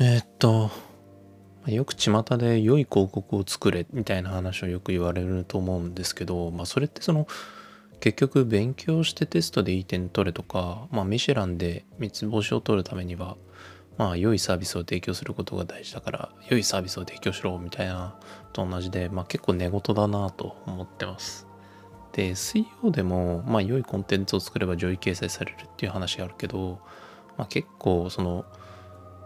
えー、っと、よく巷で良い広告を作れみたいな話をよく言われると思うんですけど、まあそれってその結局勉強してテストでいい点取れとか、まあミシェランで三つ星を取るためには、まあ良いサービスを提供することが大事だから良いサービスを提供しろみたいなと同じで、まあ結構寝言だなと思ってます。で、SEO でも、まあ良いコンテンツを作れば上位掲載されるっていう話があるけど、まあ結構その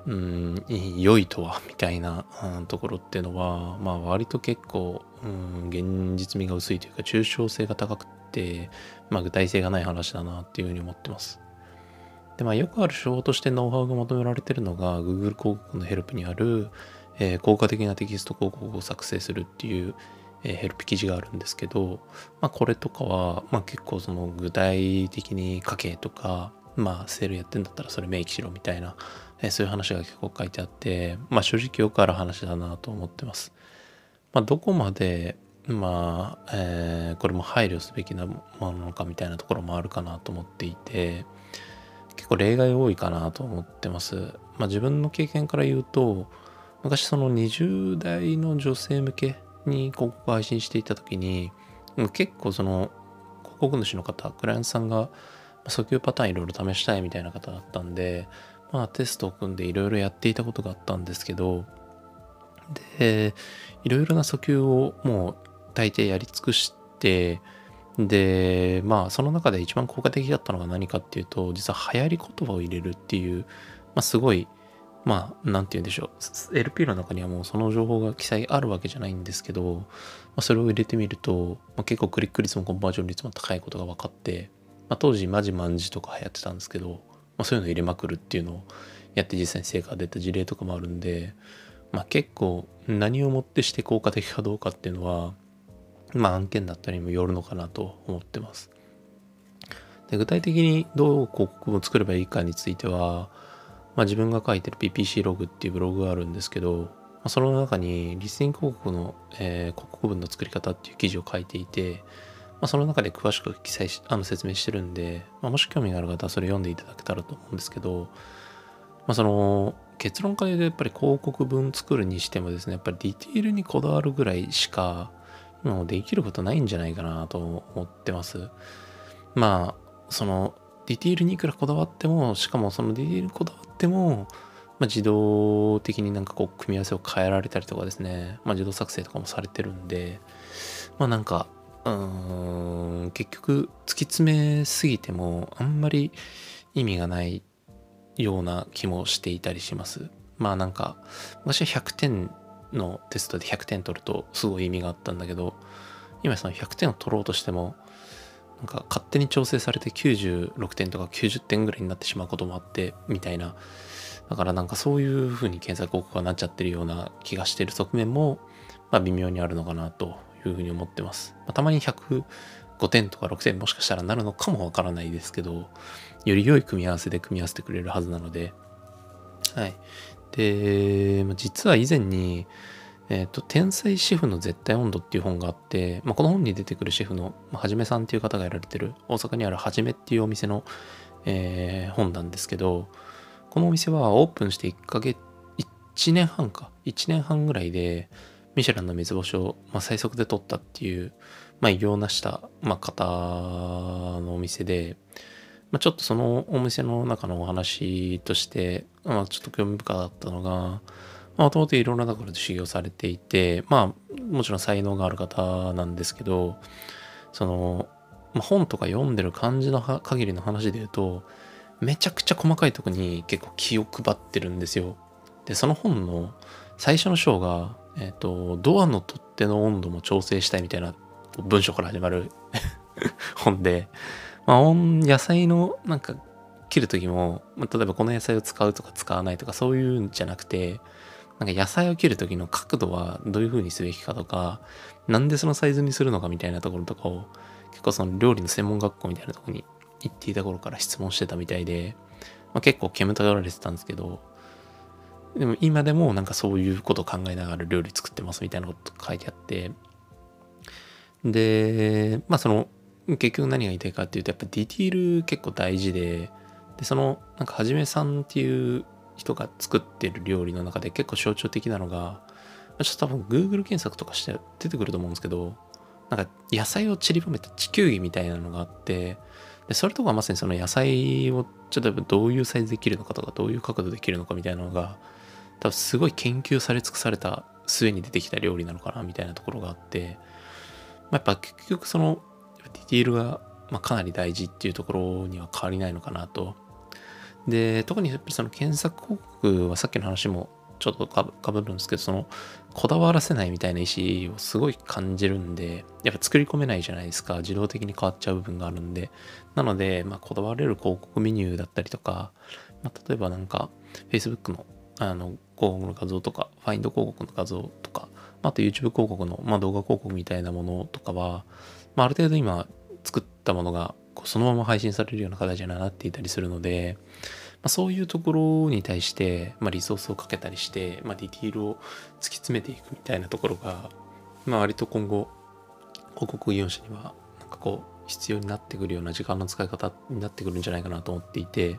うん、良いとはみたいな、ところっていうのは、まあ割と結構、うん、現実味が薄いというか抽象性が高くて、まあ具体性がない話だなっていうふうに思ってます。で、まあよくある手法としてノウハウが求められてるのが Google 広告のヘルプにある、えー、効果的なテキスト広告を作成するっていう、え、ヘルプ記事があるんですけど、まあこれとかは、まあ結構その具体的に書けとか、まあセールやってんだったらそれ明記しろみたいなえそういう話が結構書いてあって、まあ正直よくある話だなと思ってます。まあどこまで、まあ、えー、これも配慮すべきなものなのかみたいなところもあるかなと思っていて、結構例外多いかなと思ってます。まあ自分の経験から言うと、昔その20代の女性向けに広告配信していた時に、結構その広告主の方、クライアントさんが訴求パターンいろいろ試したいみたいな方だったんで、まあテストを組んでいろいろやっていたことがあったんですけど、で、いろいろな訴求をもう大抵やり尽くして、で、まあその中で一番効果的だったのが何かっていうと、実は流行り言葉を入れるっていう、まあすごい、まあなんて言うんでしょう、LP の中にはもうその情報が記載あるわけじゃないんですけど、まあ、それを入れてみると、まあ、結構クリック率もコンバージョン率も高いことが分かって、まあ、当時マジマンジとか流行ってたんですけど、まあ、そういうの入れまくるっていうのをやって実際に成果が出た事例とかもあるんで、まあ、結構何をもってして効果的かどうかっていうのは、まあ、案件だったりにもよるのかなと思ってます。で具体的にどう広告を作ればいいかについては、まあ、自分が書いてる PPC ログっていうブログがあるんですけど、まあ、その中にリスニング広告の、えー、広告文の作り方っていう記事を書いていて、まあ、その中で詳しく記載し、あの説明してるんで、まあ、もし興味がある方はそれ読んでいただけたらと思うんですけど、まあ、その結論から言うとやっぱり広告文作るにしてもですね、やっぱりディティールにこだわるぐらいしか、今もできることないんじゃないかなと思ってます。まあ、そのディティールにいくらこだわっても、しかもそのディティールにこだわっても、まあ、自動的になんかこう組み合わせを変えられたりとかですね、まあ、自動作成とかもされてるんで、まあなんか結局突き詰めすぎてもあんまり意味がないような気もしていたりします。まあなんか昔は100点のテストで100点取るとすごい意味があったんだけど今その100点を取ろうとしてもなんか勝手に調整されて96点とか90点ぐらいになってしまうこともあってみたいなだからなんかそういう風に検索広告がなっちゃってるような気がしてる側面もまあ微妙にあるのかなというふうに思ってます。まあ、たまに105点とか6点もしかしたらなるのかもわからないですけど、より良い組み合わせで組み合わせてくれるはずなので、はい。でま、実は以前に、えっ、ー、と、天才シェフの絶対温度っていう本があって、まあ、この本に出てくるシェフの、まあ、はじめさんっていう方がやられてる、大阪にあるはじめっていうお店の、えー、本なんですけど、このお店はオープンして1ヶ月、1年半か、1年半ぐらいで、ミシェランの三つ星を、まあ、最速で取ったっていう、まあ、偉業を成した、まあ、方のお店で、まあ、ちょっとそのお店の中のお話として、まあ、ちょっと興味深かったのが、もともといろんなところで修行されていて、まあ、もちろん才能がある方なんですけど、その、まあ、本とか読んでる感じの限りの話で言うと、めちゃくちゃ細かいとこに結構気を配ってるんですよ。で、その本の最初の章が、えっ、ー、と、ドアの取っ手の温度も調整したいみたいな文章から始まる 本で、まあ、野菜のなんか切る時も、まあ、例えばこの野菜を使うとか使わないとかそういうんじゃなくて、なんか野菜を切る時の角度はどういう風にすべきかとか、なんでそのサイズにするのかみたいなところとかを、結構その料理の専門学校みたいなとこに行っていた頃から質問してたみたいで、まあ、結構煙たがられてたんですけど、でも今でもなんかそういうことを考えながら料理作ってますみたいなこと書いてあって、で、まあその、結局何が言いたいかっていうと、やっぱディティール結構大事で、で、その、なんかはじめさんっていう人が作ってる料理の中で結構象徴的なのが、ちょっと多分 Google 検索とかして出てくると思うんですけど、なんか野菜を散りばめた地球儀みたいなのがあって、でそれとかまさにその野菜をちょっとどういうサイズできるのかとかどういう角度できるのかみたいなのが多分すごい研究され尽くされた末に出てきた料理なのかなみたいなところがあって、まあ、やっぱ結局そのディティールがまかなり大事っていうところには変わりないのかなと。で、特にやっぱりその検索広告はさっきの話もちょっとかぶるんですけど、そのこだわらせないみたいな意思をすごい感じるんで、やっぱ作り込めないじゃないですか。自動的に変わっちゃう部分があるんで。なので、まあ、こだわれる広告メニューだったりとか、まあ、例えばなんか Facebook のあの広告の画像とか、ファインド広告の画像とか、あと YouTube 広告の、まあ、動画広告みたいなものとかは、まあ、ある程度今作ったものがこうそのまま配信されるような形になっていたりするので、まあ、そういうところに対して、まあ、リソースをかけたりして、まあ、ディティールを突き詰めていくみたいなところが、まあ、割と今後広告業者にはなんかこう必要になってくるような時間の使い方になってくるんじゃないかなと思っていて。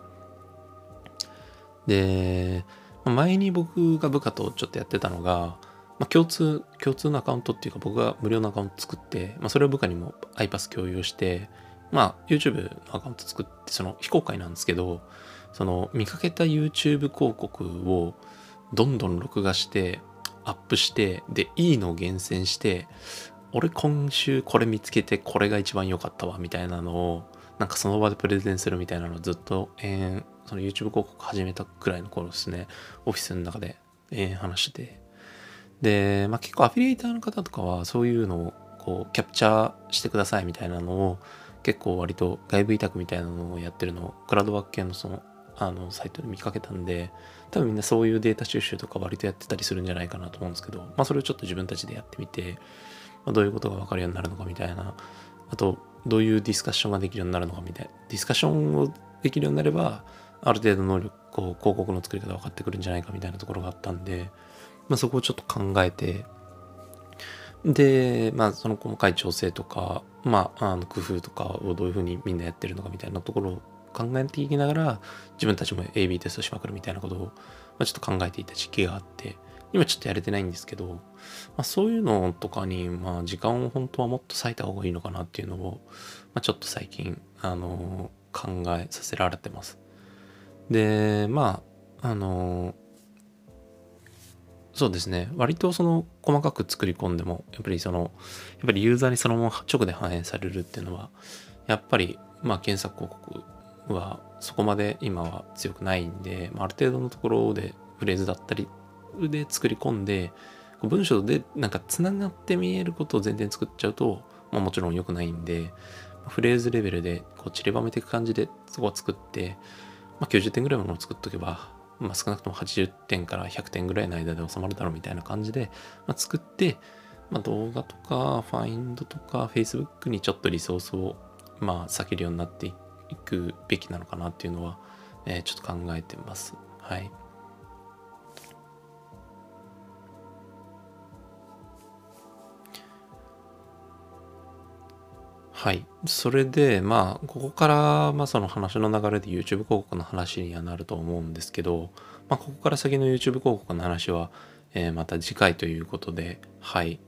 で前に僕が部下とちょっとやってたのが、まあ、共通共通のアカウントっていうか僕が無料のアカウント作って、まあ、それを部下にも iPass 共有してまあ YouTube のアカウント作ってその非公開なんですけどその見かけた YouTube 広告をどんどん録画してアップしてでいいのを厳選して俺今週これ見つけてこれが一番良かったわみたいなのをなんかその場でプレゼンするみたいなのをずっと延々その YouTube 広告始めたくらいの頃ですね。オフィスの中で延々話してて。で、まあ、結構アフィリエイターの方とかはそういうのをこうキャプチャーしてくださいみたいなのを結構割と外部委託みたいなのをやってるのをクラウドワーク系のそのあのサイトで見かけたんで多分みんなそういうデータ収集とか割とやってたりするんじゃないかなと思うんですけど、まあ、それをちょっと自分たちでやってみて、まあ、どういうことが分かるようになるのかみたいなあとどういうディスカッションができるようになるのかみたいな。ディスカッションをできるようになればある程度能力こう広告の作り方分かってくるんじゃないかみたいなところがあったんで、まあ、そこをちょっと考えて。で、まあ、その細かい調整とか、まあ、あの工夫とかをどういうふうにみんなやってるのかみたいなところを考えていきながら自分たちも AB テストしまくるみたいなことを、まあ、ちょっと考えていた時期があって。今ちょっとやれてないんですけど、まあ、そういうのとかに、まあ、時間を本当はもっと割いた方がいいのかなっていうのを、まあ、ちょっと最近、あの考えさせられてます。でまああのそうですね割とその細かく作り込んでもやっぱりそのやっぱりユーザーにそのまま直で反映されるっていうのはやっぱりまあ検索広告はそこまで今は強くないんで、まあ、ある程度のところでフレーズだったりで作り込んで文章でなんかつながって見えることを全然作っちゃうと、まあ、もちろん良くないんでフレーズレベルでこう散りばめていく感じでそこは作って、まあ、90点ぐらいものを作っとけば、まあ、少なくとも80点から100点ぐらいの間で収まるだろうみたいな感じで、まあ、作って、まあ、動画とかファインドとか Facebook にちょっとリソースをまあ避けるようになっていっていくべきなのかなっていうのは、えー、ちょっと考えてます。はい。はい。それで、まあ、ここから、まあ、その話の流れで YouTube 広告の話にはなると思うんですけど、まあ、ここから先の YouTube 広告の話は、えー、また次回ということで、はい。